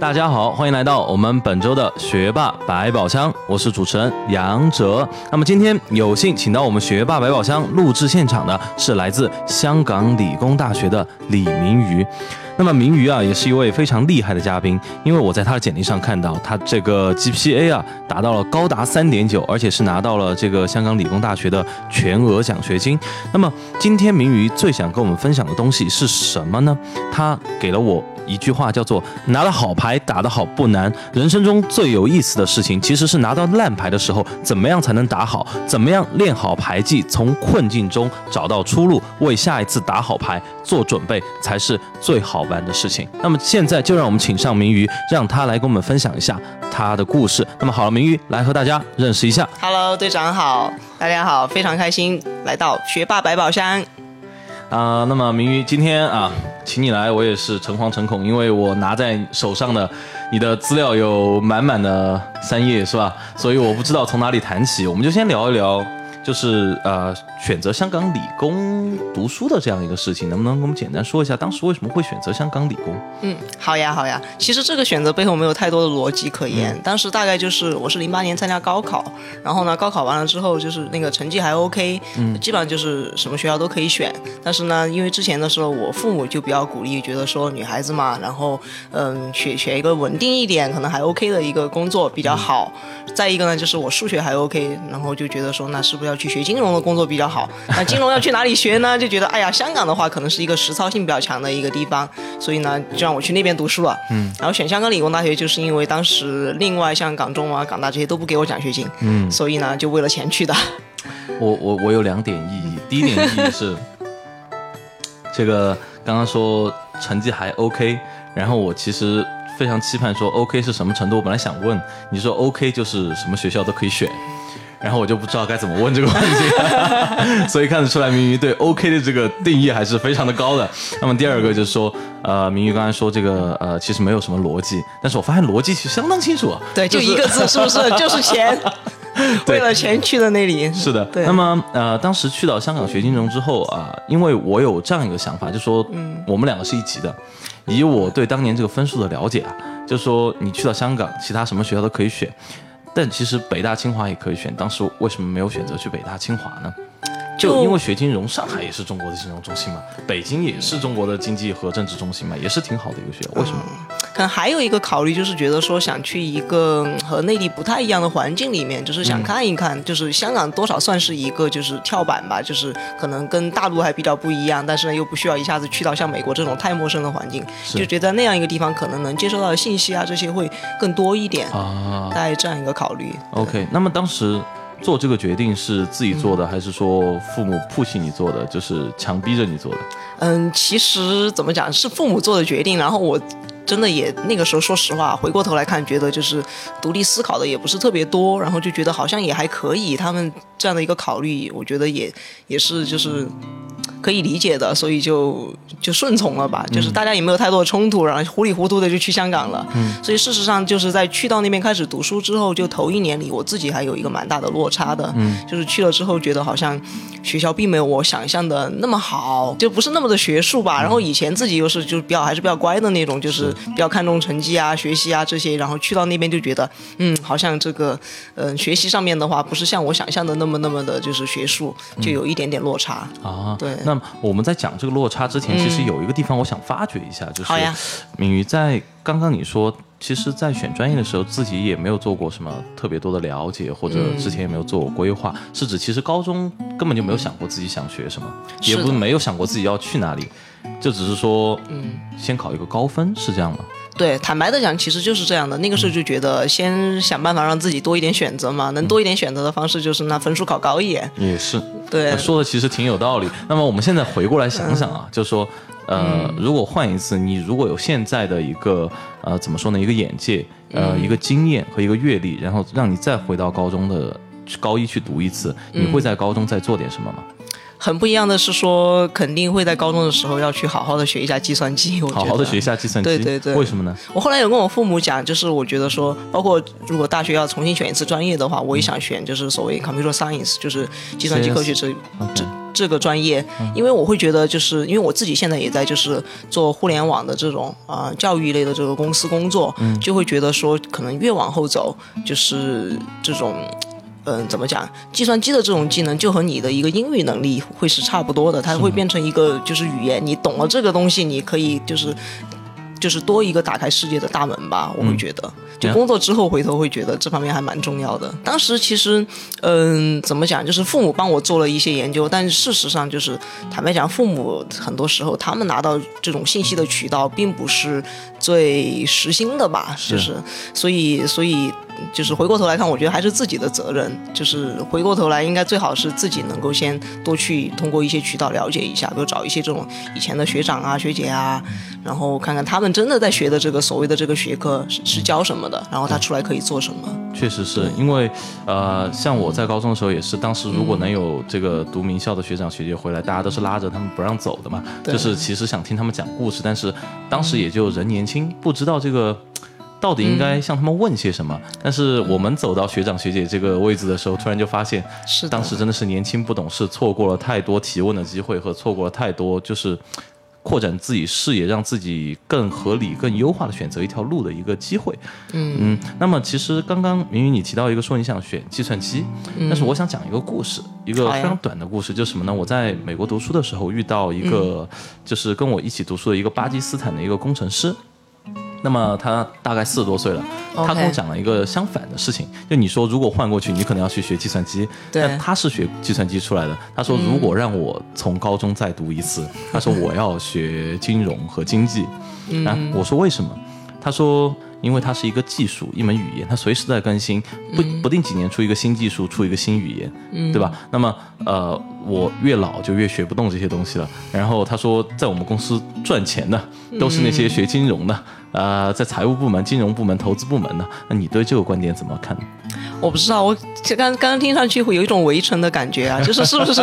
大家好，欢迎来到我们本周的学霸百宝箱，我是主持人杨哲。那么今天有幸请到我们学霸百宝箱录制现场的是来自香港理工大学的李明瑜。那么明瑜啊，也是一位非常厉害的嘉宾，因为我在他的简历上看到，他这个 GPA 啊达到了高达三点九，而且是拿到了这个香港理工大学的全额奖学金。那么今天明瑜最想跟我们分享的东西是什么呢？他给了我一句话，叫做“拿了好牌打得好不难，人生中最有意思的事情其实是拿到烂牌的时候，怎么样才能打好，怎么样练好牌技，从困境中找到出路，为下一次打好牌做准备，才是最好。玩的事情，那么现在就让我们请上明瑜，让他来跟我们分享一下他的故事。那么好了，明瑜来和大家认识一下。Hello，队长好，大家好，非常开心来到学霸百宝箱。啊，那么明瑜今天啊，请你来，我也是诚惶诚恐，因为我拿在手上的你的资料有满满的三页，是吧？所以我不知道从哪里谈起，我们就先聊一聊。就是呃，选择香港理工读书的这样一个事情，能不能给我们简单说一下，当时为什么会选择香港理工？嗯，好呀，好呀。其实这个选择背后没有太多的逻辑可言。当时大概就是我是零八年参加高考，然后呢，高考完了之后就是那个成绩还 OK，嗯，基本上就是什么学校都可以选。但是呢，因为之前的时候我父母就比较鼓励，觉得说女孩子嘛，然后嗯，选选一个稳定一点，可能还 OK 的一个工作比较好。再一个呢，就是我数学还 OK，然后就觉得说那是不是要去学金融的工作比较好，那金融要去哪里学呢？就觉得哎呀，香港的话可能是一个实操性比较强的一个地方，所以呢就让我去那边读书了。嗯，然后选香港理工大学，就是因为当时另外像港中啊、港大这些都不给我奖学金，嗯，所以呢就为了钱去的。我我我有两点意义，第一点意义是，这个刚刚说成绩还 OK，然后我其实非常期盼说 OK 是什么程度。我本来想问你说 OK 就是什么学校都可以选。然后我就不知道该怎么问这个问题，所以看得出来明瑜对 OK 的这个定义还是非常的高的。那么第二个就是说，呃，明瑜刚才说这个呃，其实没有什么逻辑，但是我发现逻辑其实相当清楚啊。对，就一个字，是不是？就是钱，为了钱去的那里。是的。对。那么呃，当时去到香港学金融之后啊，因为我有这样一个想法，就说，嗯，我们两个是一级的，以我对当年这个分数的了解啊，就说你去到香港，其他什么学校都可以选。但其实北大清华也可以选，当时为什么没有选择去北大清华呢？就因为学金融，上海也是中国的金融中心嘛，北京也是中国的经济和政治中心嘛，也是挺好的一个学校。为什么？可能还有一个考虑就是觉得说想去一个和内地不太一样的环境里面，就是想看一看，就是香港多少算是一个就是跳板吧，就是可能跟大陆还比较不一样，但是呢又不需要一下子去到像美国这种太陌生的环境，就觉得那样一个地方可能能接收到的信息啊这些会更多一点啊，大概这样一个考虑。OK，那么当时。做这个决定是自己做的，还是说父母 push 你做的，就是强逼着你做的？嗯，其实怎么讲是父母做的决定，然后我真的也那个时候说实话，回过头来看，觉得就是独立思考的也不是特别多，然后就觉得好像也还可以，他们这样的一个考虑，我觉得也也是就是。可以理解的，所以就就顺从了吧。就是大家也没有太多的冲突，然后糊里糊涂的就去香港了。嗯，所以事实上就是在去到那边开始读书之后，就头一年里，我自己还有一个蛮大的落差的。嗯，就是去了之后觉得好像学校并没有我想象的那么好，就不是那么的学术吧。然后以前自己又是就是比较还是比较乖的那种，就是比较看重成绩啊、学习啊这些。然后去到那边就觉得，嗯，好像这个嗯学习上面的话，不是像我想象的那么那么的就是学术，就有一点点落差啊。对。那我们在讲这个落差之前，其实有一个地方我想发掘一下，就是敏瑜在刚刚你说，其实，在选专业的时候，自己也没有做过什么特别多的了解，或者之前也没有做过规划，是指其实高中根本就没有想过自己想学什么，也不没有想过自己要去哪里，就只是说，嗯，先考一个高分，是这样吗？对，坦白的讲，其实就是这样的。那个时候就觉得，先想办法让自己多一点选择嘛，能多一点选择的方式就是那分数考高一点。也是，对，说的其实挺有道理。那么我们现在回过来想想啊，就说，呃，如果换一次，你如果有现在的一个，呃，怎么说呢，一个眼界，呃，一个经验和一个阅历，然后让你再回到高中的高一去读一次，你会在高中再做点什么吗？很不一样的是说，肯定会在高中的时候要去好好的学一下计算机。我觉得好好的学一下计算机，对对对为什么呢？我后来有跟我父母讲，就是我觉得说，包括如果大学要重新选一次专业的话，我也想选就是所谓 computer science，就是计算机科学这 OK 这个专业，因为我会觉得，就是因为我自己现在也在就是做互联网的这种呃教育类的这个公司工作，就会觉得说，可能越往后走，就是这种。嗯，怎么讲？计算机的这种技能就和你的一个英语能力会是差不多的，它会变成一个就是语言。你懂了这个东西，你可以就是就是多一个打开世界的大门吧。我会觉得，就工作之后回头会觉得这方面还蛮重要的。当时其实，嗯，怎么讲？就是父母帮我做了一些研究，但是事实上就是坦白讲，父母很多时候他们拿到这种信息的渠道并不是最实心的吧？就是所以所以。就是回过头来看，我觉得还是自己的责任。就是回过头来，应该最好是自己能够先多去通过一些渠道了解一下，比如找一些这种以前的学长啊、学姐啊，然后看看他们真的在学的这个所谓的这个学科是是教什么的，然后他出来可以做什么。确实是因为，呃，像我在高中的时候也是，当时如果能有这个读名校的学长学姐回来，大家都是拉着他们不让走的嘛，就是其实想听他们讲故事，但是当时也就人年轻，不知道这个。到底应该向他们问些什么？但是我们走到学长学姐这个位置的时候，突然就发现，是当时真的是年轻不懂事，错过了太多提问的机会，和错过了太多就是扩展自己视野、让自己更合理、更优化的选择一条路的一个机会。嗯嗯。那么其实刚刚明宇你提到一个说你想选计算机，但是我想讲一个故事，一个非常短的故事，就是什么呢？我在美国读书的时候遇到一个，就是跟我一起读书的一个巴基斯坦的一个工程师。那么他大概四十多岁了，他跟我讲了一个相反的事情。就你说，如果换过去，你可能要去学计算机。对。他是学计算机出来的。他说，如果让我从高中再读一次，他说我要学金融和经济。嗯。我说为什么？他说，因为它是一个技术，一门语言，它随时在更新，不不定几年出一个新技术，出一个新语言，对吧？那么，呃，我越老就越学不动这些东西了。然后他说，在我们公司赚钱的都是那些学金融的。呃，在财务部门、金融部门、投资部门的？那你对这个观点怎么看？我不知道，我刚刚刚听上去会有一种围城的感觉啊，就是是不是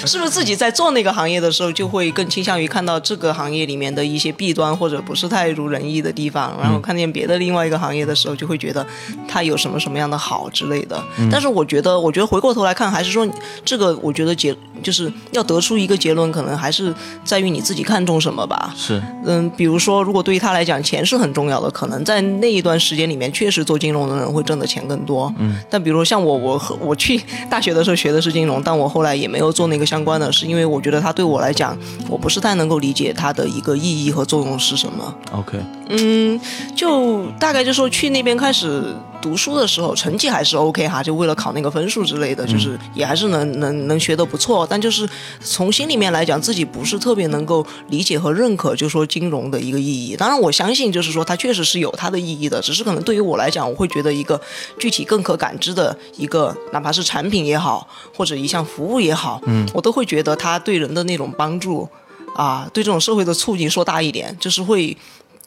是不是自己在做那个行业的时候，就会更倾向于看到这个行业里面的一些弊端或者不是太如人意的地方，然后看见别的另外一个行业的时候，就会觉得它有什么什么样的好之类的。但是我觉得，我觉得回过头来看，还是说这个，我觉得结就是要得出一个结论，可能还是在于你自己看重什么吧。是，嗯，比如说。如果对于他来讲，钱是很重要的，可能在那一段时间里面，确实做金融的人会挣的钱更多。嗯，但比如说像我，我我去大学的时候学的是金融，但我后来也没有做那个相关的，是因为我觉得它对我来讲，我不是太能够理解它的一个意义和作用是什么。OK，嗯，就大概就说去那边开始。读书的时候成绩还是 OK 哈，就为了考那个分数之类的，就是也还是能能能学得不错。但就是从心里面来讲，自己不是特别能够理解和认可，就说金融的一个意义。当然我相信，就是说它确实是有它的意义的，只是可能对于我来讲，我会觉得一个具体更可感知的一个，哪怕是产品也好，或者一项服务也好，嗯，我都会觉得它对人的那种帮助，啊，对这种社会的促进，说大一点，就是会。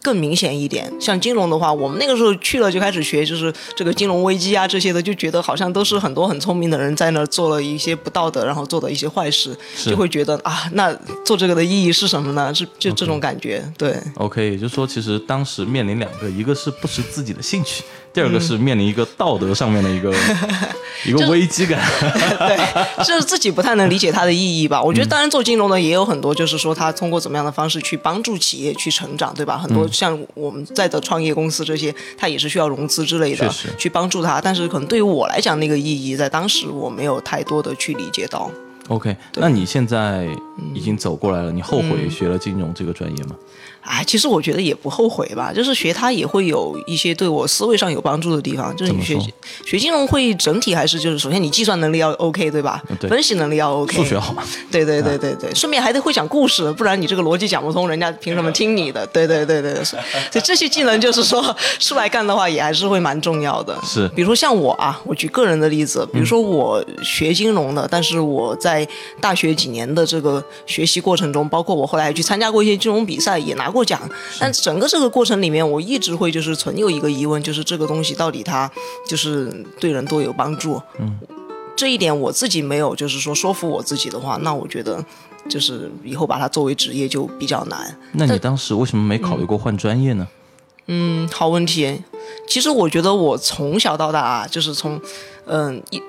更明显一点，像金融的话，我们那个时候去了就开始学，就是这个金融危机啊这些的，就觉得好像都是很多很聪明的人在那儿做了一些不道德，然后做的一些坏事，就会觉得啊，那做这个的意义是什么呢？是就这种感觉，对。OK，也就是说，其实当时面临两个，一个是不识自己的兴趣。第二个是面临一个道德上面的一个 一个危机感，对，就是自己不太能理解它的意义吧。我觉得当然做金融的也有很多，就是说他通过怎么样的方式去帮助企业去成长，对吧？很多像我们在的创业公司这些，它也是需要融资之类的，去帮助它。但是可能对于我来讲，那个意义在当时我没有太多的去理解到。OK，那你现在已经走过来了，你后悔学了金融这个专业吗？哎，其实我觉得也不后悔吧，就是学它也会有一些对我思维上有帮助的地方。就是你学学金融会整体还是就是首先你计算能力要 OK 对吧？对。分析能力要 OK。数学好。对对对对对，顺便还得会讲故事，不然你这个逻辑讲不通，人家凭什么听你的？对对对对，所以这些技能就是说 出来干的话也还是会蛮重要的。是。比如说像我啊，我举个人的例子，比如说我学金融的，但是我在大学几年的这个个学习过程中，包括我后来还去参加过一些金融比赛，也拿过奖。但整个这个过程里面，我一直会就是存有一个疑问，就是这个东西到底它就是对人多有帮助？嗯，这一点我自己没有就是说说服我自己的话，那我觉得就是以后把它作为职业就比较难。那你当时为什么没考虑过换专业呢？嗯，好问题。其实我觉得我从小到大啊，就是从嗯一。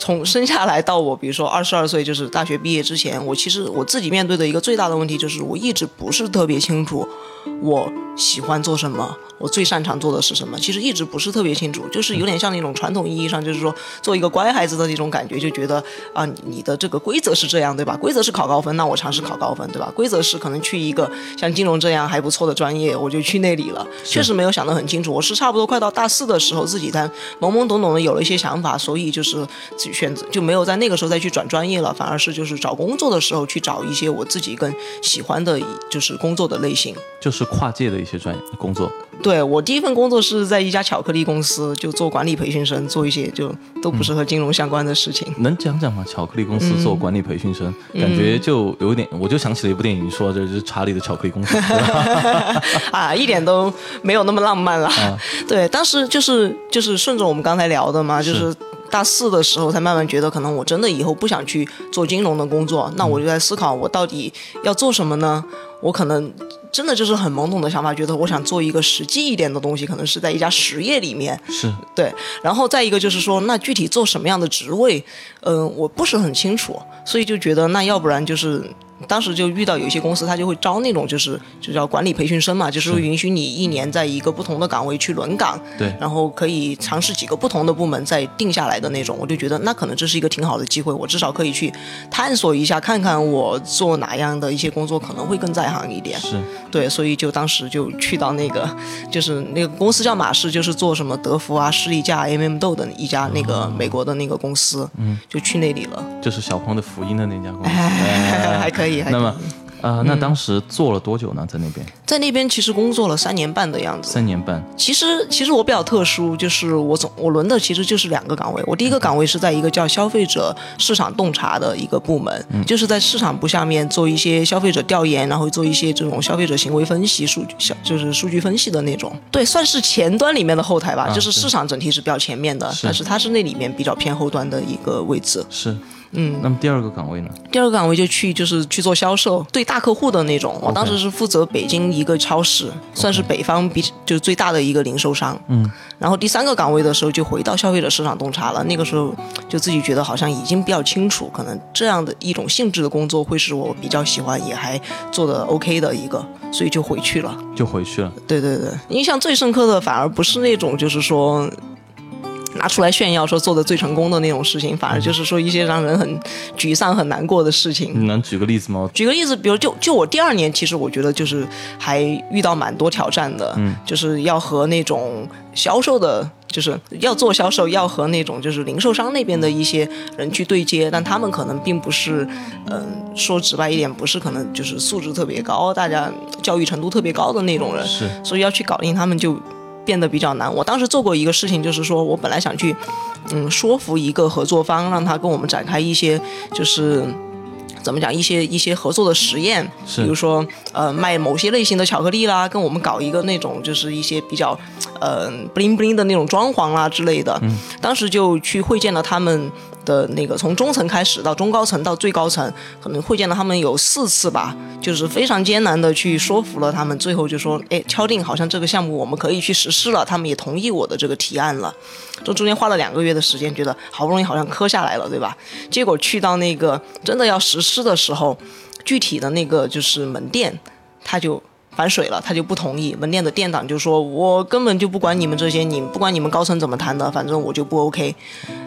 从生下来到我，比如说二十二岁，就是大学毕业之前，我其实我自己面对的一个最大的问题就是，我一直不是特别清楚我喜欢做什么。我最擅长做的是什么？其实一直不是特别清楚，就是有点像那种传统意义上，就是说做一个乖孩子的那种感觉，就觉得啊，你的这个规则是这样，对吧？规则是考高分，那我尝试考高分，对吧？规则是可能去一个像金融这样还不错的专业，我就去那里了。确实没有想得很清楚，我是差不多快到大四的时候，自己才懵懵懂懂的有了一些想法，所以就是自己选择就没有在那个时候再去转专业了，反而是就是找工作的时候去找一些我自己更喜欢的，就是工作的类型，就是跨界的一些专业工作。对我第一份工作是在一家巧克力公司，就做管理培训生，做一些就都不是和金融相关的事情。能讲讲吗？巧克力公司做管理培训生，感觉就有点，我就想起了一部电影，说这是查理的巧克力公司。啊，一点都没有那么浪漫了。对，当时就是就是顺着我们刚才聊的嘛，就是大四的时候才慢慢觉得，可能我真的以后不想去做金融的工作，那我就在思考，我到底要做什么呢？我可能。真的就是很懵懂的想法，觉得我想做一个实际一点的东西，可能是在一家实业里面，是对。然后再一个就是说，那具体做什么样的职位，嗯，我不是很清楚，所以就觉得那要不然就是。当时就遇到有一些公司，他就会招那种就是就叫管理培训生嘛，就是允许你一年在一个不同的岗位去轮岗，对，然后可以尝试几个不同的部门再定下来的那种。我就觉得那可能这是一个挺好的机会，我至少可以去探索一下，看看我做哪样的一些工作可能会更在行一点。是，对，所以就当时就去到那个就是那个公司叫马氏，就是做什么德芙啊、士力架、MM 豆的一家那个美国的那个公司，嗯，就去那里了。就是小鹏的福音的那家公司，还可以。那么，呃，那当时做了多久呢？在那边，在那边其实工作了三年半的样子。三年半。其实，其实我比较特殊，就是我总我轮的其实就是两个岗位。我第一个岗位是在一个叫消费者市场洞察的一个部门，就是在市场部下面做一些消费者调研，然后做一些这种消费者行为分析、数据小就是数据分析的那种。对，算是前端里面的后台吧，就是市场整体是比较前面的，但是它是那里面比较偏后端的一个位置。是。嗯，那么第二个岗位呢？第二个岗位就去就是去做销售，对大客户的那种。我当时是负责北京一个超市，算是北方比就是最大的一个零售商。嗯，然后第三个岗位的时候就回到消费者市场洞察了。那个时候就自己觉得好像已经比较清楚，可能这样的一种性质的工作会是我比较喜欢，也还做的 OK 的一个，所以就回去了。就回去了。对对对，印象最深刻的反而不是那种就是说。拿出来炫耀说做的最成功的那种事情，反而就是说一些让人很沮丧、很难过的事情。你能举个例子吗？举个例子，比如就就我第二年，其实我觉得就是还遇到蛮多挑战的，嗯，就是要和那种销售的，就是要做销售，要和那种就是零售商那边的一些人去对接，但他们可能并不是，嗯，说直白一点，不是可能就是素质特别高，大家教育程度特别高的那种人，是，所以要去搞定他们就。变得比较难。我当时做过一个事情，就是说我本来想去，嗯，说服一个合作方，让他跟我们展开一些，就是怎么讲，一些一些合作的实验，比如说呃卖某些类型的巧克力啦，跟我们搞一个那种就是一些比较，呃 bling bling 的那种装潢啦之类的。嗯，当时就去会见了他们。的那个从中层开始到中高层到最高层，可能会见了他们有四次吧，就是非常艰难的去说服了他们，最后就说，哎，敲定好像这个项目我们可以去实施了，他们也同意我的这个提案了。这中间花了两个月的时间，觉得好不容易好像磕下来了，对吧？结果去到那个真的要实施的时候，具体的那个就是门店，他就。反水了，他就不同意。门店的店长就说：“我根本就不管你们这些，你不管你们高层怎么谈的，反正我就不 OK。”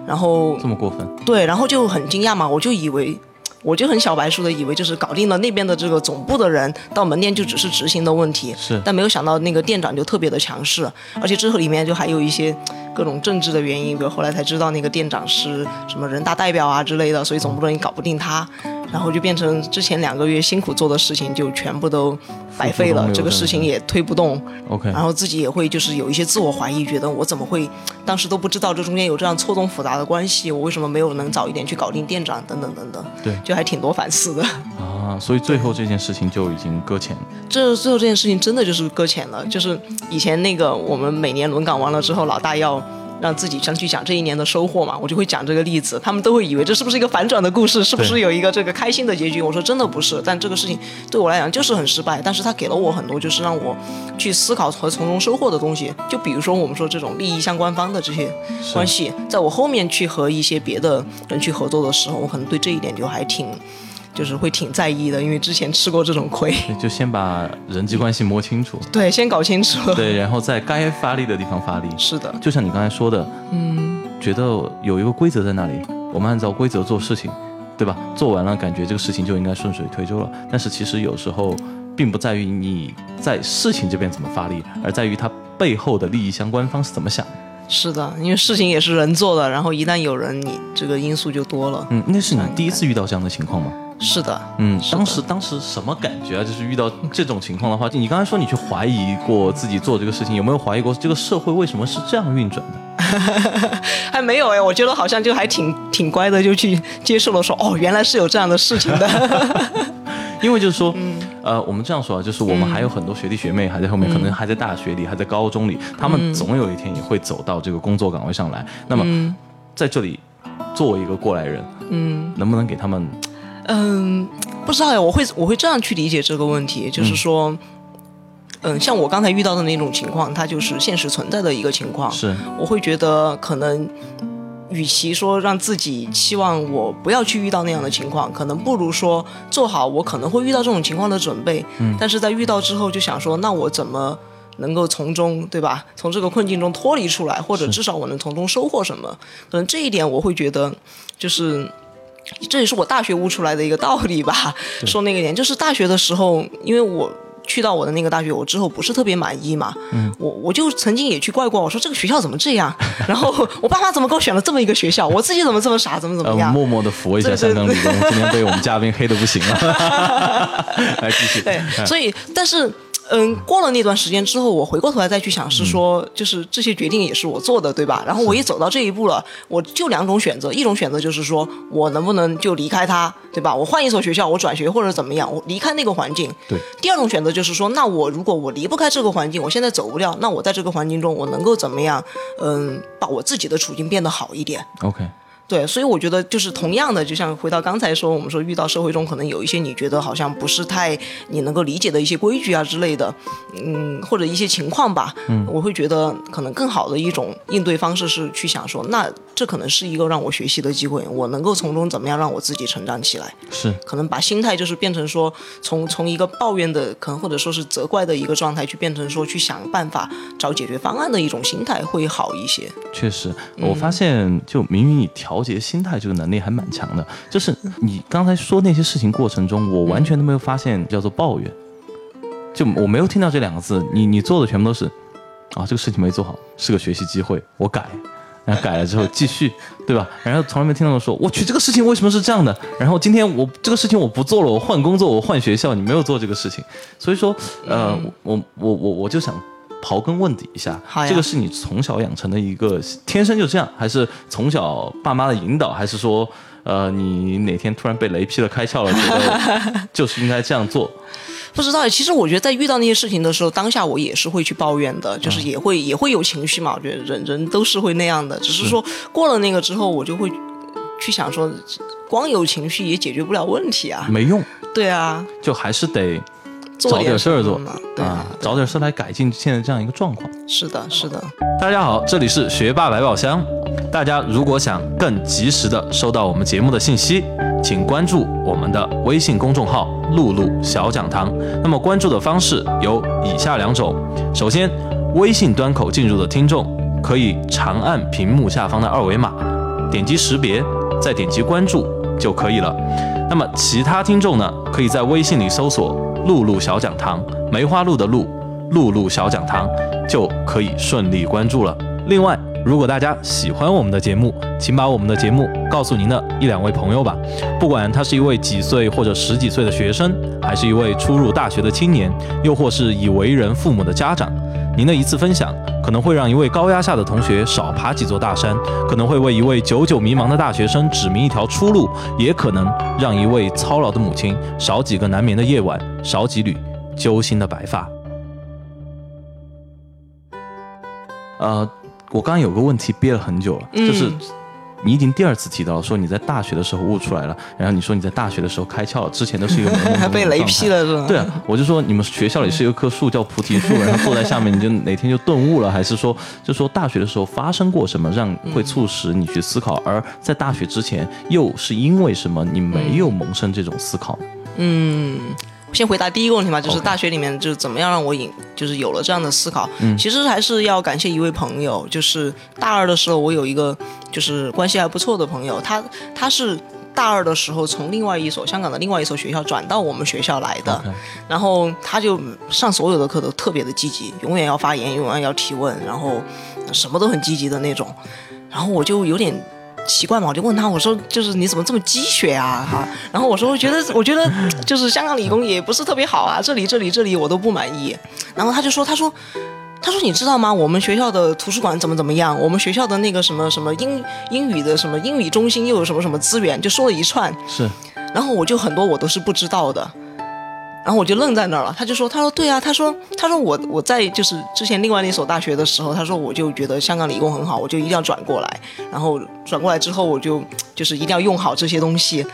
然后这么过分？对，然后就很惊讶嘛，我就以为，我就很小白鼠的以为就是搞定了那边的这个总部的人，到门店就只是执行的问题。是，但没有想到那个店长就特别的强势，而且之后里面就还有一些各种政治的原因，比如后来才知道那个店长是什么人大代表啊之类的，所以总部的人搞不定他。然后就变成之前两个月辛苦做的事情就全部都白费了，这个事情也推不动，OK，然后自己也会就是有一些自我怀疑，觉得我怎么会当时都不知道这中间有这样错综复杂的关系，我为什么没有能早一点去搞定店长等等等等，对就还挺多反思的。啊，所以最后这件事情就已经搁浅。这最后这件事情真的就是搁浅了，就是以前那个我们每年轮岗完了之后，老大要。让自己上去讲这一年的收获嘛，我就会讲这个例子，他们都会以为这是不是一个反转的故事，是不是有一个这个开心的结局？我说真的不是，但这个事情对我来讲就是很失败，但是它给了我很多就是让我去思考和从中收获的东西，就比如说我们说这种利益相关方的这些关系，在我后面去和一些别的人去合作的时候，我可能对这一点就还挺。就是会挺在意的，因为之前吃过这种亏。对就先把人际关系摸清楚，对，先搞清楚。对，然后在该发力的地方发力。是的，就像你刚才说的，嗯，觉得有一个规则在那里，我们按照规则做事情，对吧？做完了，感觉这个事情就应该顺水推舟了。但是其实有时候并不在于你在事情这边怎么发力，而在于它背后的利益相关方是怎么想的。是的，因为事情也是人做的，然后一旦有人，你这个因素就多了。嗯，那是你第一次遇到这样的情况吗？是的，嗯，当时当时什么感觉啊？就是遇到这种情况的话，你刚才说你去怀疑过自己做这个事情，有没有怀疑过这个社会为什么是这样运转的？还没有哎，我觉得好像就还挺挺乖的，就去接受了说，哦，原来是有这样的事情的。因为就是说，嗯呃，我们这样说啊，就是我们还有很多学弟学妹还在后面，可能嗯还在大学里，还在高中里，他们总有一天也会走到这个工作岗位上来。那么，在这里作为一个过来人，嗯，能不能给他们嗯，不知道呀，我会我会这样去理解这个问题，就是说，嗯，像我刚才遇到的那种情况，它就是现实存在的一个情况。是我会觉得可能，与其说让自己期望我不要去遇到那样的情况，可能不如说做好我可能会遇到这种情况的准备。嗯，但是在遇到之后，就想说，那我怎么？能够从中，对吧？从这个困境中脱离出来，或者至少我能从中收获什么？可能这一点我会觉得，就是这也是我大学悟出来的一个道理吧。说那个点，就是大学的时候，因为我去到我的那个大学，我之后不是特别满意嘛，嗯，我我就曾经也去怪过，我说这个学校怎么这样？然后我爸妈怎么给我选了这么一个学校？我自己怎么这么傻？怎么怎呃么样？默默的佛一下对对香港理工，今天被我们嘉宾黑的不行了。来继续，对，嗯所以但是。嗯，过了那段时间之后，我回过头来再去想，是说，就是这些决定也是我做的，对吧？然后我也走到这一步了，我就两种选择，一种选择就是说我能不能就离开他，对吧？我换一所学校，我转学或者怎么样，我离开那个环境。对。第二种选择就是说，那我如果我离不开这个环境，我现在走不掉，那我在这个环境中，我能够怎么样？嗯，把我自己的处境变得好一点。OK，对，所以我觉得就是同样的，就像回到刚才说，我们说遇到社会中可能有一些你觉得好像不是太你能够理解的一些规矩啊之类的，嗯，或者一些情况吧，嗯，我会觉得可能更好的一种应对方式是去想说，那这可能是一个让我学习的机会，我能够从中怎么样让我自己成长起来，是。可能把心态就是变成说从从一个抱怨的，可能或者说是责怪的一个状态，去变成说去想办法找解决方案的一种心态会好一些。确实，我发现就明明你调调节心态这个能力还蛮强的。就是你刚才说那些事情过程中，我完全都没有发现叫做抱怨，就我没有听到这两个字。你你做的全部都是啊，这个事情没做好，是个学习机会，我改。然后改了之后继续，对吧？然后从来没听到说，我去这个事情为什么是这样的？然后今天我这个事情我不做了，我换工作，我换学校，你没有做这个事情，所以说，呃，我我我我就想刨根问底一下，好这个是你从小养成的一个天生就这样，还是从小爸妈的引导，还是说，呃，你哪天突然被雷劈了开窍了，觉得就是应该这样做？不知道，其实我觉得在遇到那些事情的时候，当下我也是会去抱怨的，就是也会、也会有情绪嘛。我觉得人人都是会那样的，只是说过了那个之后，我就会去想说，光有情绪也解决不了问题啊。没用，对啊，就还是得做找点事儿做嘛。对啊，找点事儿来改进现在这样一个状况。是的，是的。大家好，这里是学霸百宝箱。大家如果想更及时的收到我们节目的信息，请关注我们的微信公众号“露露小讲堂”。那么关注的方式有以下两种：首先，微信端口进入的听众可以长按屏幕下方的二维码，点击识别，再点击关注就可以了。那么其他听众呢，可以在微信里搜索“露露小讲堂”，梅花鹿的鹿，露露小讲堂，就可以顺利关注了。另外，如果大家喜欢我们的节目，请把我们的节目告诉您的一两位朋友吧。不管他是一位几岁或者十几岁的学生，还是一位初入大学的青年，又或是已为人父母的家长，您的一次分享可能会让一位高压下的同学少爬几座大山，可能会为一位久久迷茫的大学生指明一条出路，也可能让一位操劳的母亲少几个难眠的夜晚，少几缕揪心的白发。呃，我刚刚有个问题憋了很久了，就是你已经第二次提到说你在大学的时候悟出来了，然后你说你在大学的时候开窍了，之前都是一个懵懵懂懂的 被雷劈。了是吧？对啊，我就说你们学校里是有一棵树叫菩提树，然后坐在下面你就哪天就顿悟了，还是说就说大学的时候发生过什么让会促使你去思考，而在大学之前又是因为什么你没有萌生这种思考呢？先回答第一个问题嘛，就是大学里面就是怎么样让我引，就是有了这样的思考。嗯其实还是要感谢一位朋友，就是大二的时候，我有一个就是关系还不错的朋友，他他是大二的时候从另外一所香港的另外一所学校转到我们学校来的然后他就上所有的课都特别的积极，永远要发言，永远要提问，然后什么都很积极的那种。然后我就有点奇怪嘛，我就问他，我说就是你怎么这么鸡血啊哈？然后我说我觉得我觉得就是香港理工也不是特别好啊，这里这里这里我都不满意。然后他就说，他说。他说：“你知道吗？我们学校的图书馆怎么怎么样？我们学校的那个什么什么英英语的什么英语中心又有什么什么资源，就说了一串。是然后我就很多我都是不知道的，然后我就愣在那儿了。他就说：“他说对啊，他说他说我我在就是之前另外那所大学的时候，他说我就觉得香港理工很好，我就一定要转过来。然后转过来之后，我就就是一定要用好这些东西。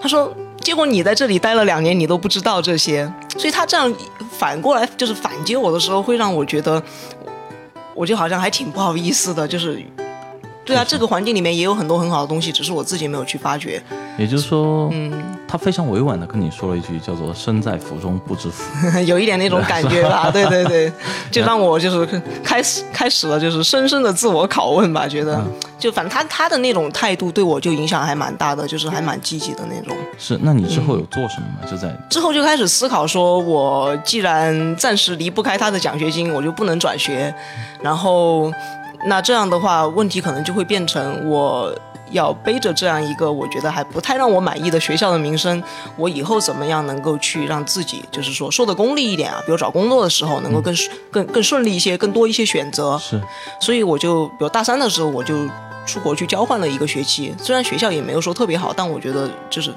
他说，结果你在这里待了两年，你都不知道这些，所以他这样反过来就是反接我的时候，会让我觉得，我就好像还挺不好意思的，就是。”对啊，这个环境里面也有很多很好的东西，只是我自己没有去发掘。也就是说，嗯，他非常委婉的跟你说了一句叫做“身在福中不知福 有一点那种感觉吧，对 对对，就让我就是开始开始了就是深深的自我拷问吧，觉得就反正他他的那种态度对我就影响还蛮大的，就是还蛮积极的那种。”。是，那你之后有做什么吗？就在之后就开始思考说，我既然暂时离不开他的奖学金，我就不能转学，然后那这样的话，问题可能就会变成我。要背着这样一个我觉得还不太让我满意的学校的名声，我以后怎么样能够去让自己，就是说说的功利一点啊，比如找工作的时候能够更、更更顺利一些，更多一些选择。是，所以我就比如大三的时候，我就出国去交换了一个学期，虽然学校也没有说特别好，但我觉得就是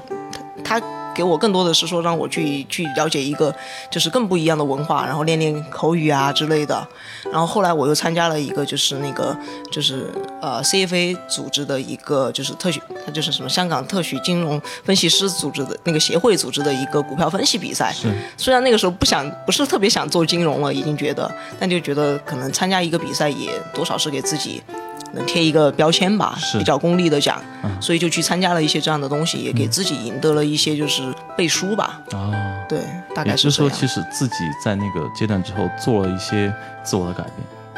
他他给我更多的是说让我去去了解一个就是更不一样的文化，然后练练口语啊之类的。然后后来我又参加了一个就是那个就是呃 CFA 组织的一个就是特许，它就是什么香港特许金融分析师组织的那个协会组织的一个股票分析比赛。是，虽然那个时候不想不是特别想做金融了，已经觉得，但就觉得可能参加一个比赛也多少是给自己。能贴一个标签吧，是比较功利的讲，嗯所以就去参加了一些这样的东西，也给自己赢得了一些就是背书吧。啊，对，大也就是说，概这样。其实自己在那个阶段之后做了一些自我的改变。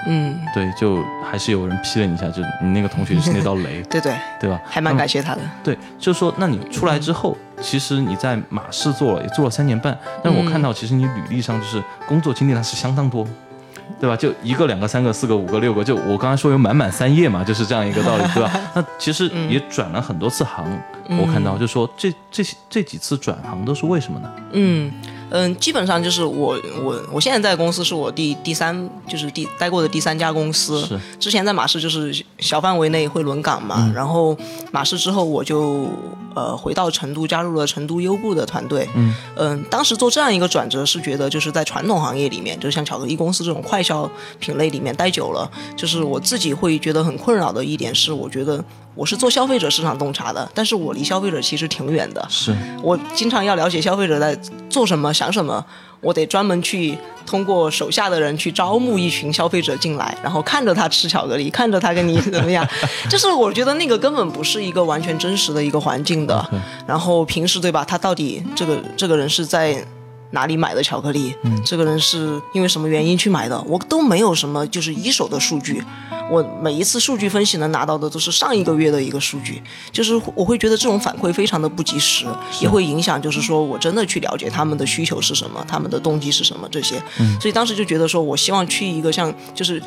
嗯，对，就还是有人批了你一下，就你那个同学就是那道雷，对对，对吧？还蛮感谢他的。对，就是说，那你出来之后，其实你在马氏做了，也做了三年半，但是我看到其实你履历上就是工作经历那是相当多，对吧？就一个、两个、三个、四个、五个、六个，就我刚才说有满满三页嘛，就是这样一个道理，对吧？那其实也转了很多次行，我看到就说这这这几次转行都是为什么呢？嗯嗯，基本上就是我我我现在在的公司是我第第三就是第待过的第三家公司。是之前在马氏就是小范围内会轮岗嘛，然后马氏之后我就呃回到成都加入了成都优步的团队。嗯当时做这样一个转折是觉得就是在传统行业里面，就是像巧克力公司这种快消品类里面待久了，就是我自己会觉得很困扰的一点是，我觉得我是做消费者市场洞察的，但是我离消费者其实挺远的。是我经常要了解消费者在做什么、想什么，我得专门去通过手下的人去招募一群消费者进来，然后看着他吃巧克力，看着他跟你 怎么样，就是我觉得那个根本不是一个完全真实的一个环境的。然后平时对吧，他到底这个这个人是在。哪里买的巧克力？这个人是因为什么原因去买的？我都没有什么就是一手的数据，我每一次数据分析能拿到的都是上一个月的一个数据，就是我会觉得这种反馈非常的不及时，也会影响就是说我真的去了解他们的需求是什么，他们的动机是什么这些。所以当时就觉得说我希望去一个像就是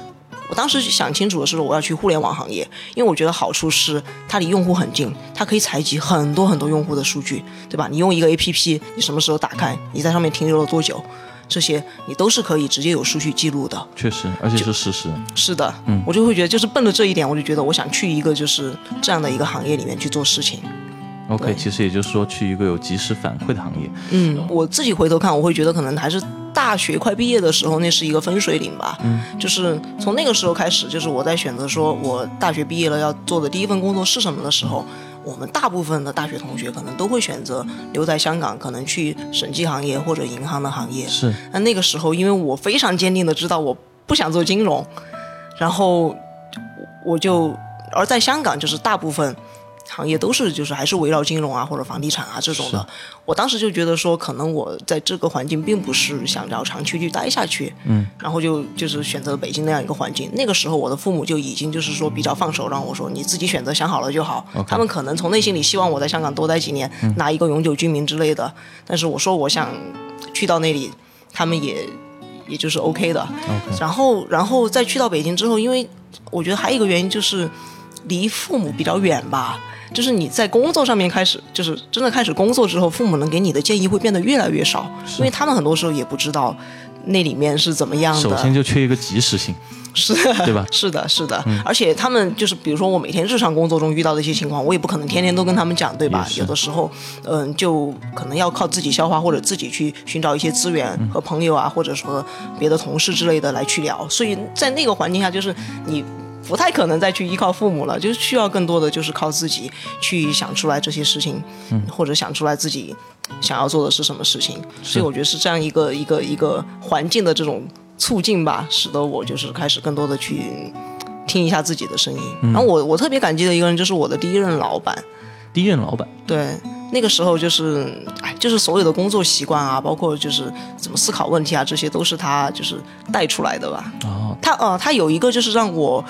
我当时想清楚的是，我要去互联网行业，因为我觉得好处是它离用户很近，它可以采集很多很多用户的数据，对吧？你用一个 APP，你什么时候打开，你在上面停留了多久，这些你都是可以直接有数据记录的。确实，而且是事实。是的，嗯，我就会觉得，就是奔着这一点，我就觉得我想去一个就是这样的一个行业里面去做事情。OK，其实也就是说去一个有及时反馈的行业。嗯，我自己回头看，我会觉得可能还是大学快毕业的时候，那是一个分水岭吧。嗯，就是从那个时候开始，就是我在选择说我大学毕业了要做的第一份工作是什么的时候，我们大部分的大学同学可能都会选择留在香港，可能去审计行业或者银行的行业。是，那那个时候，因为我非常坚定的知道我不想做金融，然后我就而在香港，就是大部分行业都是就是还是围绕金融啊或者房地产啊这种的。我当时就觉得说，可能我在这个环境并不是想要长期去待下去，嗯，然后就就是选择北京那样一个环境。那个时候，我的父母就已经就是说比较放手，让我说你自己选择，想好了就好。他们可能从内心里希望我在香港多待几年，拿一个永久居民之类的。但是我说我想去到那里，他们也也就是 OK 的。然后，然后再去到北京之后，因为我觉得还有一个原因就是离父母比较远吧。就是你在工作上面开始，就是真的开始工作之后，父母能给你的建议会变得越来越少，因为他们很多时候也不知道那里面是怎么样的。首先就缺一个及时性，是对吧？是的，是的，而且他们就是，比如说我每天日常工作中遇到的一些情况，我也不可能天天都跟他们讲，对吧有的时候，嗯、就可能要靠自己消化，或者自己去寻找一些资源和朋友啊，或者说别的同事之类的来去聊。所以在那个环境下，就是你。不太可能再去依靠父母了，就是需要更多的就是靠自己去想出来这些事情，或者想出来自己想要做的是什么事情。所以我觉得是这样一个一个一个环境的这种促进吧，使得我就是开始更多的去听一下自己的声音。然后我我特别感激的一个人就是我的第一任老板，第一任老板，对，那个时候就是，哎，就是所有的工作习惯啊，包括就是怎么思考问题啊，这些都是他就是带出来的吧。哦，他呃，他有一个就是让我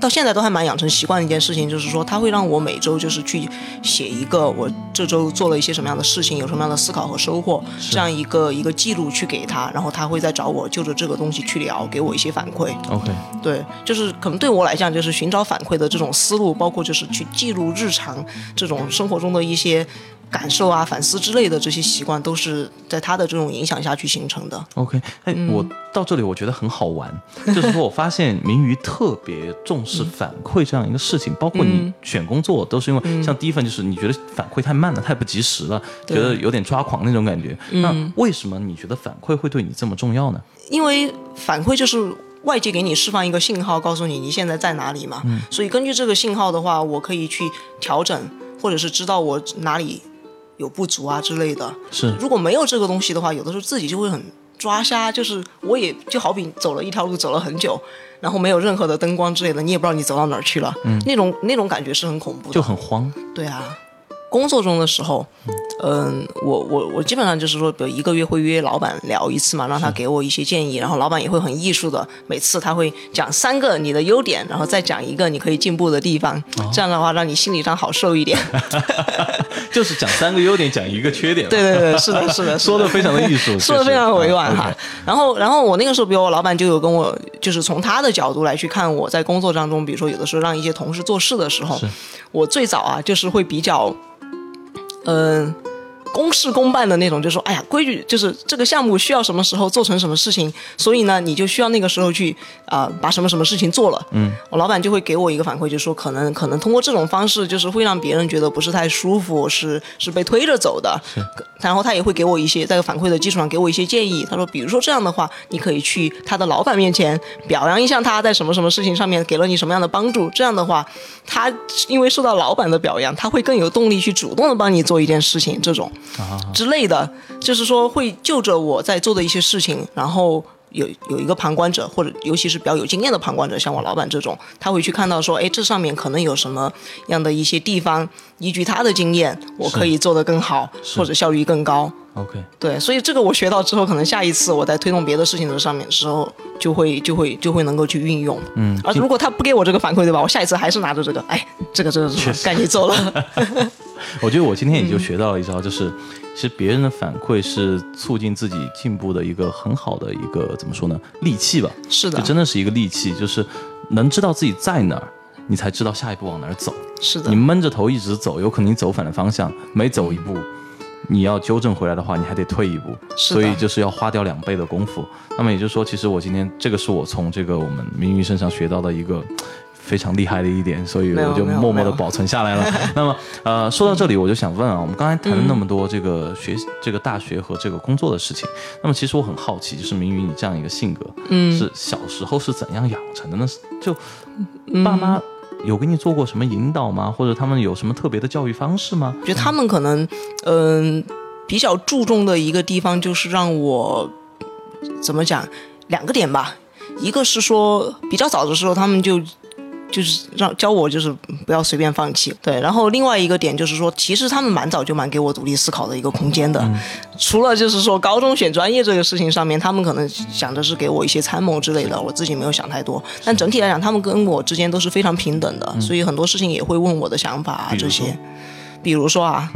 到现在都还蛮养成习惯的一件事情，就是说他会让我每周就是去写一个我这周做了一些什么样的事情，有什么样的思考和收获，这样一个一个记录去给他，然后他会再找我就着这个东西去聊，给我一些反馈。OK，对，就是可能对我来讲，就是寻找反馈的这种思路，包括就是去记录日常这种生活中的一些感受啊、反思之类的这些习惯，都是在他的这种影响下去形成的。OK，哎，我到这里我觉得很好玩，就是说我发现明宇特别重视反馈这样一个事情，包括你选工作都是因为，像第一份就是你觉得反馈太慢了，太不及时了，觉得有点抓狂那种感觉。那为什么你觉得反馈会对你这么重要呢？因为反馈就是外界给你释放一个信号，告诉你你现在在哪里嘛。所以根据这个信号的话，我可以去调整，或者是知道我哪里有不足啊之类的。是如果没有这个东西的话，有的时候自己就会很抓瞎，就是我也就好比走了一条路走了很久，然后没有任何的灯光之类的，你也不知道你走到哪儿去了，嗯那种那种感觉是很恐怖的。就很慌。对啊，工作中的时候，嗯，我我我基本上就是说，比如一个月会约老板聊一次嘛，让他给我一些建议，然后老板也会很艺术的，每次他会讲三个你的优点，然后再讲一个你可以进步的地方，这样的话让你心理上好受一点。就是讲三个优点，讲一个缺点。对对对，是的，是的，说的非常的艺术，说的非常委婉哈。然后，然后我那个时候，比如我老板就有跟我，就是从他的角度来去看我在工作当中，比如说有的时候让一些同事做事的时候，我最早啊就是会比较，嗯、公事公办的那种，就说，哎呀，规矩就是这个项目需要什么时候做成什么事情，所以呢，你就需要那个时候去啊、把什么什么事情做了。嗯，我老板就会给我一个反馈，就说可能可能通过这种方式，就是会让别人觉得不是太舒服，是是被推着走的。然后他也会给我一些在反馈的基础上给我一些建议。他说，比如说这样的话，你可以去他的老板面前表扬一下他在什么什么事情上面给了你什么样的帮助。这样的话，他因为受到老板的表扬，他会更有动力去主动的帮你做一件事情，这种之类的，就是说会就着我在做的一些事情，然后。有有一个旁观者，或者尤其是比较有经验的旁观者，像我老板这种，他会去看到说，哎，这上面可能有什么样的一些地方，依据他的经验，我可以做得更好，或者效率更高。OK，对，所以这个我学到之后，可能下一次我在推动别的事情的上面的时候，就会就会就会能够去运用。嗯，而如果他不给我这个反馈，对吧？我下一次还是拿着这个，哎，这个这个这个该你做了。我觉得我今天也就学到了一招，就是其实别人的反馈是促进自己进步的一个很好的一个怎么说呢利器吧。是的就，真的是一个利器，就是能知道自己在哪儿，你才知道下一步往哪儿走。是的你，闷着头一直走，有可能你走反了方向，每走一步，你要纠正回来的话，你还得退一步，是所以就是要花掉两倍的功夫。那么也就是说，其实我今天这个是我从这个我们明玉身上学到的一个。非常厉害的一点，所以我就默默的保存下来了。那么，呃，说到这里，我就想问啊，我们刚才谈了那么多这个学、这个大学和这个工作的事情，那么其实我很好奇，就是明宇你这样一个性格，嗯，是小时候是怎样养成的呢？就爸妈有给你做过什么引导吗？或者他们有什么特别的教育方式吗？我觉得他们可能，嗯、比较注重的一个地方就是让我怎么讲，两个点吧。一个是说比较早的时候，他们就就是让教我就是不要随便放弃，对。然后另外一个点就是说，其实他们蛮早就蛮给我独立思考的一个空间的。除了就是说高中选专业这个事情上面，他们可能想的是给我一些参谋之类的，我自己没有想太多。但整体来讲，他们跟我之间都是非常平等的，所以很多事情也会问我的想法啊这些。比如说啊，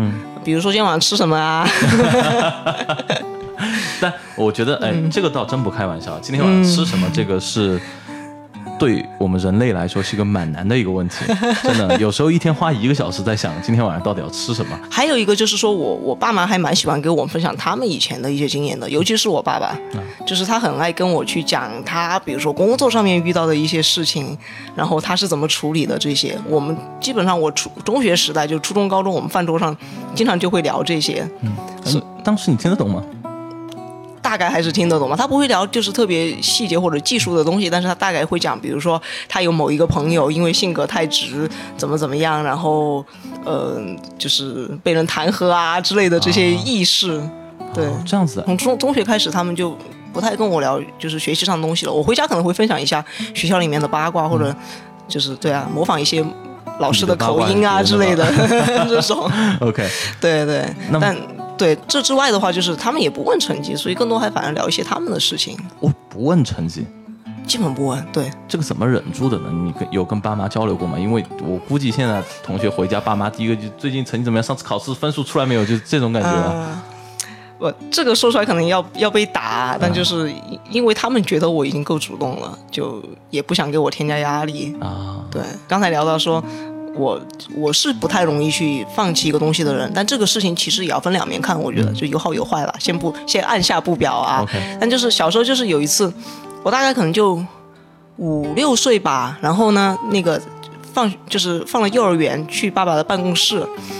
比如说今天晚上吃什么啊？但我觉得，哎，这个倒真不开玩笑。今天晚上吃什么，这个是对我们人类来说是一个蛮难的一个问题。真的，有时候一天花一个小时在想今天晚上到底要吃什么。还有一个就是说我我爸妈还蛮喜欢给我们分享他们以前的一些经验的，尤其是我爸爸，就是他很爱跟我去讲他比如说工作上面遇到的一些事情，然后他是怎么处理的这些。我们基本上我初中学时代就初中高中，我们饭桌上经常就会聊这些，嗯，当时你听得懂吗？大概还是听得懂嘛。他不会聊就是特别细节或者技术的东西，但是他大概会讲，比如说他有某一个朋友因为性格太直，怎么怎么样，然后呃就是被人弹劾啊之类的这些轶事。对，哦这样子的，从中中学开始，他们就不太跟我聊就是学习上的东西了。我回家可能会分享一下学校里面的八卦，或者就是对啊，模仿一些老师的口音啊之类的 这种。OK，对对但对这之外的话，就是他们也不问成绩，所以更多还反而聊一些他们的事情，我不问成绩，基本不问。对，这个怎么忍住的呢？你跟有跟爸妈交流过吗？因为我估计现在同学回家，爸妈第一个就最近成绩怎么样，上次考试分数出来没有，就是这种感觉吧。呃我这个说出来可能要要被打，但就是因因为他们觉得我已经够主动了，就也不想给我添加压力。啊，对，刚才聊到说，我我是不太容易去放弃一个东西的人，但这个事情其实也要分两面看，我觉得就有好有坏了。先不先按下不表啊但就是小时候就是有一次，我大概可能就五六岁吧，然后呢，那个放就是放了幼儿园去爸爸的办公室，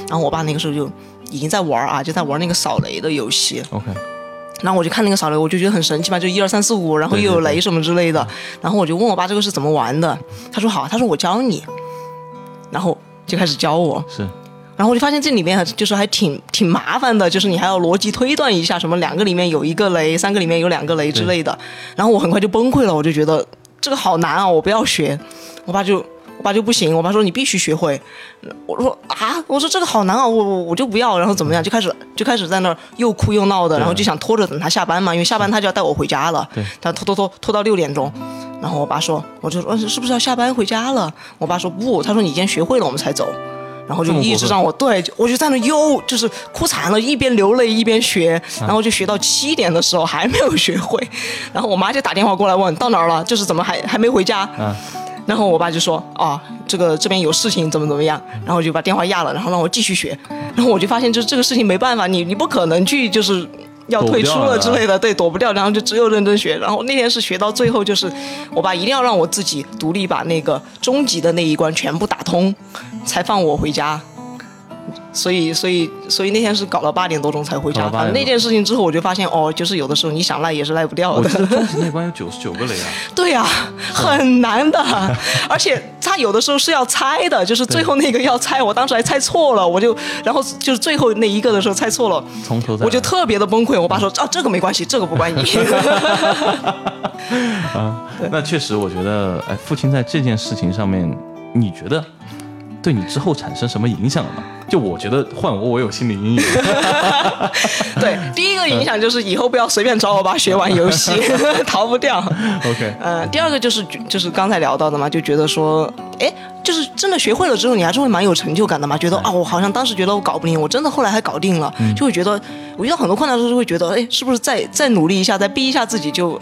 然后我爸那个时候就已经在玩啊，就在玩那个扫雷的游戏。OK，然后我就看那个扫雷，我就觉得很神奇嘛，就一二三四五，然后又有雷什么之类的。然后我就问我爸这个是怎么玩的，他说好，他说我教你，然后就开始教我。是然后我就发现这里面就是还挺挺麻烦的，就是你还要逻辑推断一下，什么两个里面有一个雷，三个里面有两个雷之类的。然后我很快就崩溃了，我就觉得这个好难啊，我不要学。我爸就我爸就不行，我爸说你必须学会。我说啊，我说这个好难啊，我我我就不要，然后怎么样，就开始就开始在那儿又哭又闹的，然后就想拖着等他下班嘛，因为下班他就要带我回家了。对，他拖拖拖拖到六点钟。然后我爸说，我就说呃是不是要下班回家了？我爸说不，他说你今天学会了我们才走。然后就一直让我对，我就在那又就是哭惨了，一边流泪一边学，然后就学到七点的时候还没有学会，然后我妈就打电话过来问到哪儿了，就是怎么还还没回家，啊，然后我爸就说啊，这个这边有事情怎么怎么样，然后就把电话压了，然后让我继续学，然后我就发现就是这个事情没办法，你你不可能去就是。要退出了之类的，对，躲不掉，然后就只有认真学。然后那天是学到最后，就是我爸一定要让我自己独立把那个终极的那一关全部打通，才放我回家。所以，所以，所以那天是搞到八点多钟才回家。反正那件事情之后，我就发现，哦，就是有的时候你想赖也是赖不掉的我那关有九十九个雷啊。对呀、很难的，而且他有的时候是要猜的，就是最后那个要猜，我当时还猜错了，我就然后就是最后那一个的时候猜错了，从头我就特别的崩溃。我爸说啊，这个没关系，这个不关你。啊，那确实，我觉得，哎，父亲在这件事情上面，你觉得对你之后产生什么影响了吗？就我觉得换我，我有心理阴影。对，第一个影响就是以后不要随便找我爸学玩游戏 逃不掉。OK，呃，第二个就是就是刚才聊到的嘛，就觉得说，哎，就是真的学会了之后，你还是会蛮有成就感的嘛，觉得啊，我好像当时觉得我搞不定，我真的后来还搞定了，就会觉得我遇到很多困难的时候，就会觉得，哎，是不是再再努力一下，再逼一下自己就。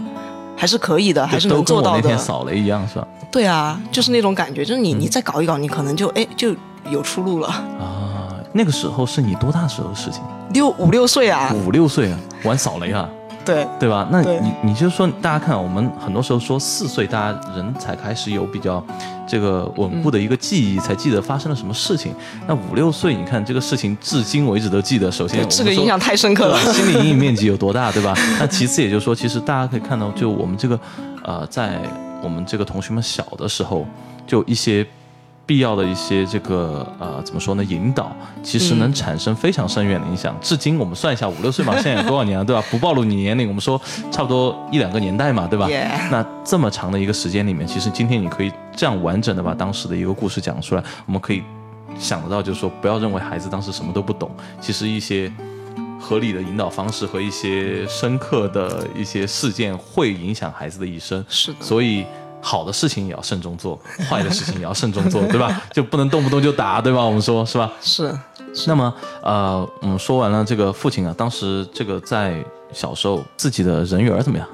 还是可以的，还是能做到的。那天扫雷一样是吧？对啊，就是那种感觉，就是你你再搞一搞，你可能就哎就有出路了。啊，那个时候是你多大时候的事情？六五六岁啊，五六岁啊，玩扫雷啊。对对吧？那你你就说，大家看，我们很多时候说四岁，大家人才开始有比较这个稳固的一个记忆，才记得发生了什么事情。那五六岁，你看这个事情至今为止都记得。首先，这个印象太深刻了，心理阴影面积有多大，对吧？那其次，也就是说，其实大家可以看到，就我们这个呃，在我们这个同学们小的时候，就一些。必要的一些这个呃怎么说呢？引导其实能产生非常深远的影响。至今我们算一下，五六岁嘛，现在有多少年了，对吧？不暴露你年龄，我们说差不多一两个年代嘛，对吧？那这么长的一个时间里面，其实今天你可以这样完整的把当时的一个故事讲出来，我们可以想得到，就是说不要认为孩子当时什么都不懂，其实一些合理的引导方式和一些深刻的一些事件会影响孩子的一生。是的，所以。好的事情也要慎重做，坏的事情也要慎重做，对吧？就不能动不动就打，对吧？我们说是吧？是。那么，呃，我们说完了这个父亲啊，当时这个在小时候自己的人缘怎么样？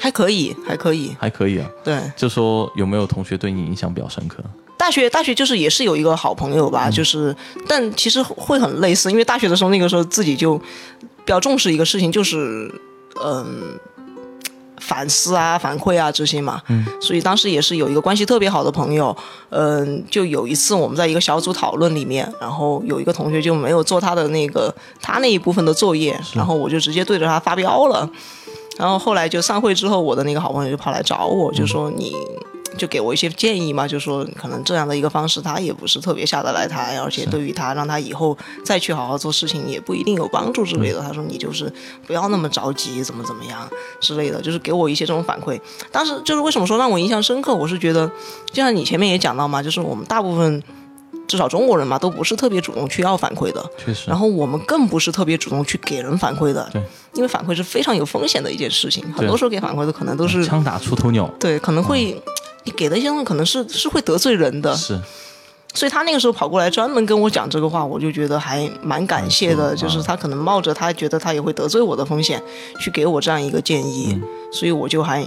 还可以，还可以，还可以啊。对。就说有没有同学对你影响比较深刻？大学，大学就是也是有一个好朋友吧，就是，但其实会很类似，因为大学的时候那个时候自己就比较重视一个事情，就是，嗯。反思啊，反馈啊这些嘛，嗯，所以当时也是有一个关系特别好的朋友，嗯，就有一次我们在一个小组讨论里面，然后有一个同学就没有做他的那个他那一部分的作业，然后我就直接对着他发飙了，然后后来就散会之后，我的那个好朋友就跑来找我，就说你。就给我一些建议嘛，就说可能这样的一个方式，他也不是特别下得来台，而且对于他让他以后再去好好做事情，也不一定有帮助之类的。他说你就是不要那么着急，怎么怎么样之类的，就是给我一些这种反馈。当时就是为什么说让我印象深刻，我是觉得，就像你前面也讲到嘛，就是我们大部分至少中国人嘛，都不是特别主动去要反馈的，确实。然后我们更不是特别主动去给人反馈的，对，因为反馈是非常有风险的一件事情，很多时候给反馈的可能都是枪打出头鸟，对，可能会。你给的一些东西可能是是会得罪人的，是，所以他那个时候跑过来专门跟我讲这个话，我就觉得还蛮感谢的。就是他可能冒着他觉得他也会得罪我的风险，去给我这样一个建议，所以我就还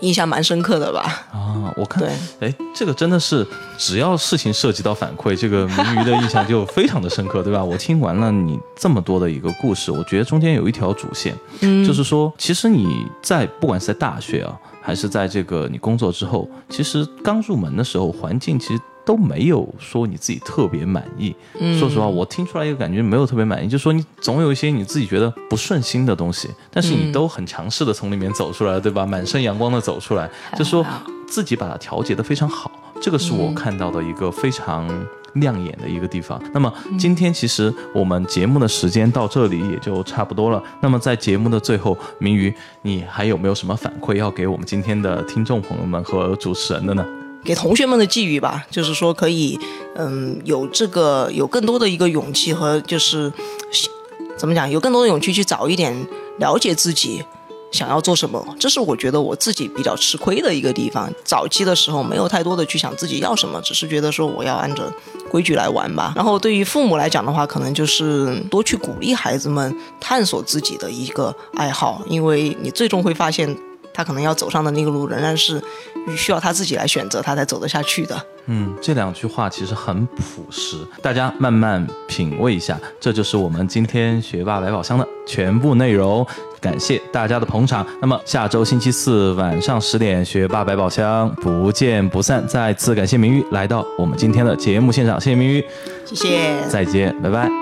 印象蛮深刻的吧。啊，我看，哎，这个真的是只要事情涉及到反馈，这个明鱼的印象就非常的深刻，对吧？我听完了你这么多的一个故事，我觉得中间有一条主线，嗯，就是说，其实你在不管是在大学啊。还是在这个你工作之后，其实刚入门的时候，环境其实都没有说你自己特别满意。说实话，我听出来一个感觉没有特别满意，就是说你总有一些你自己觉得不顺心的东西，但是你都很强势的从里面走出来，对吧？满身阳光的走出来，就说自己把它调节的非常好，这个是我看到的一个非常。亮眼的一个地方。那么今天其实我们节目的时间到这里也就差不多了。那么在节目的最后，明宇，你还有没有什么反馈要给我们今天的听众朋友们和主持人的呢？给同学们的寄语吧，就是说可以，嗯，有这个有更多的一个勇气和就是怎么讲，有更多的勇气去早一点了解自己。想要做什么，这是我觉得我自己比较吃亏的一个地方。早期的时候没有太多的去想自己要什么，只是觉得说我要按着规矩来玩吧。然后对于父母来讲的话，可能就是多去鼓励孩子们探索自己的一个爱好，因为你最终会发现。他可能要走上的那个路，仍然是需要他自己来选择，他才走得下去的。嗯，这两句话其实很朴实，大家慢慢品味一下。这就是我们今天学霸百宝箱的全部内容，感谢大家的捧场。那么下周星期四晚上十点，学霸百宝箱不见不散。再次感谢明玉来到我们今天的节目现场，谢谢明玉，谢谢，再见，拜拜。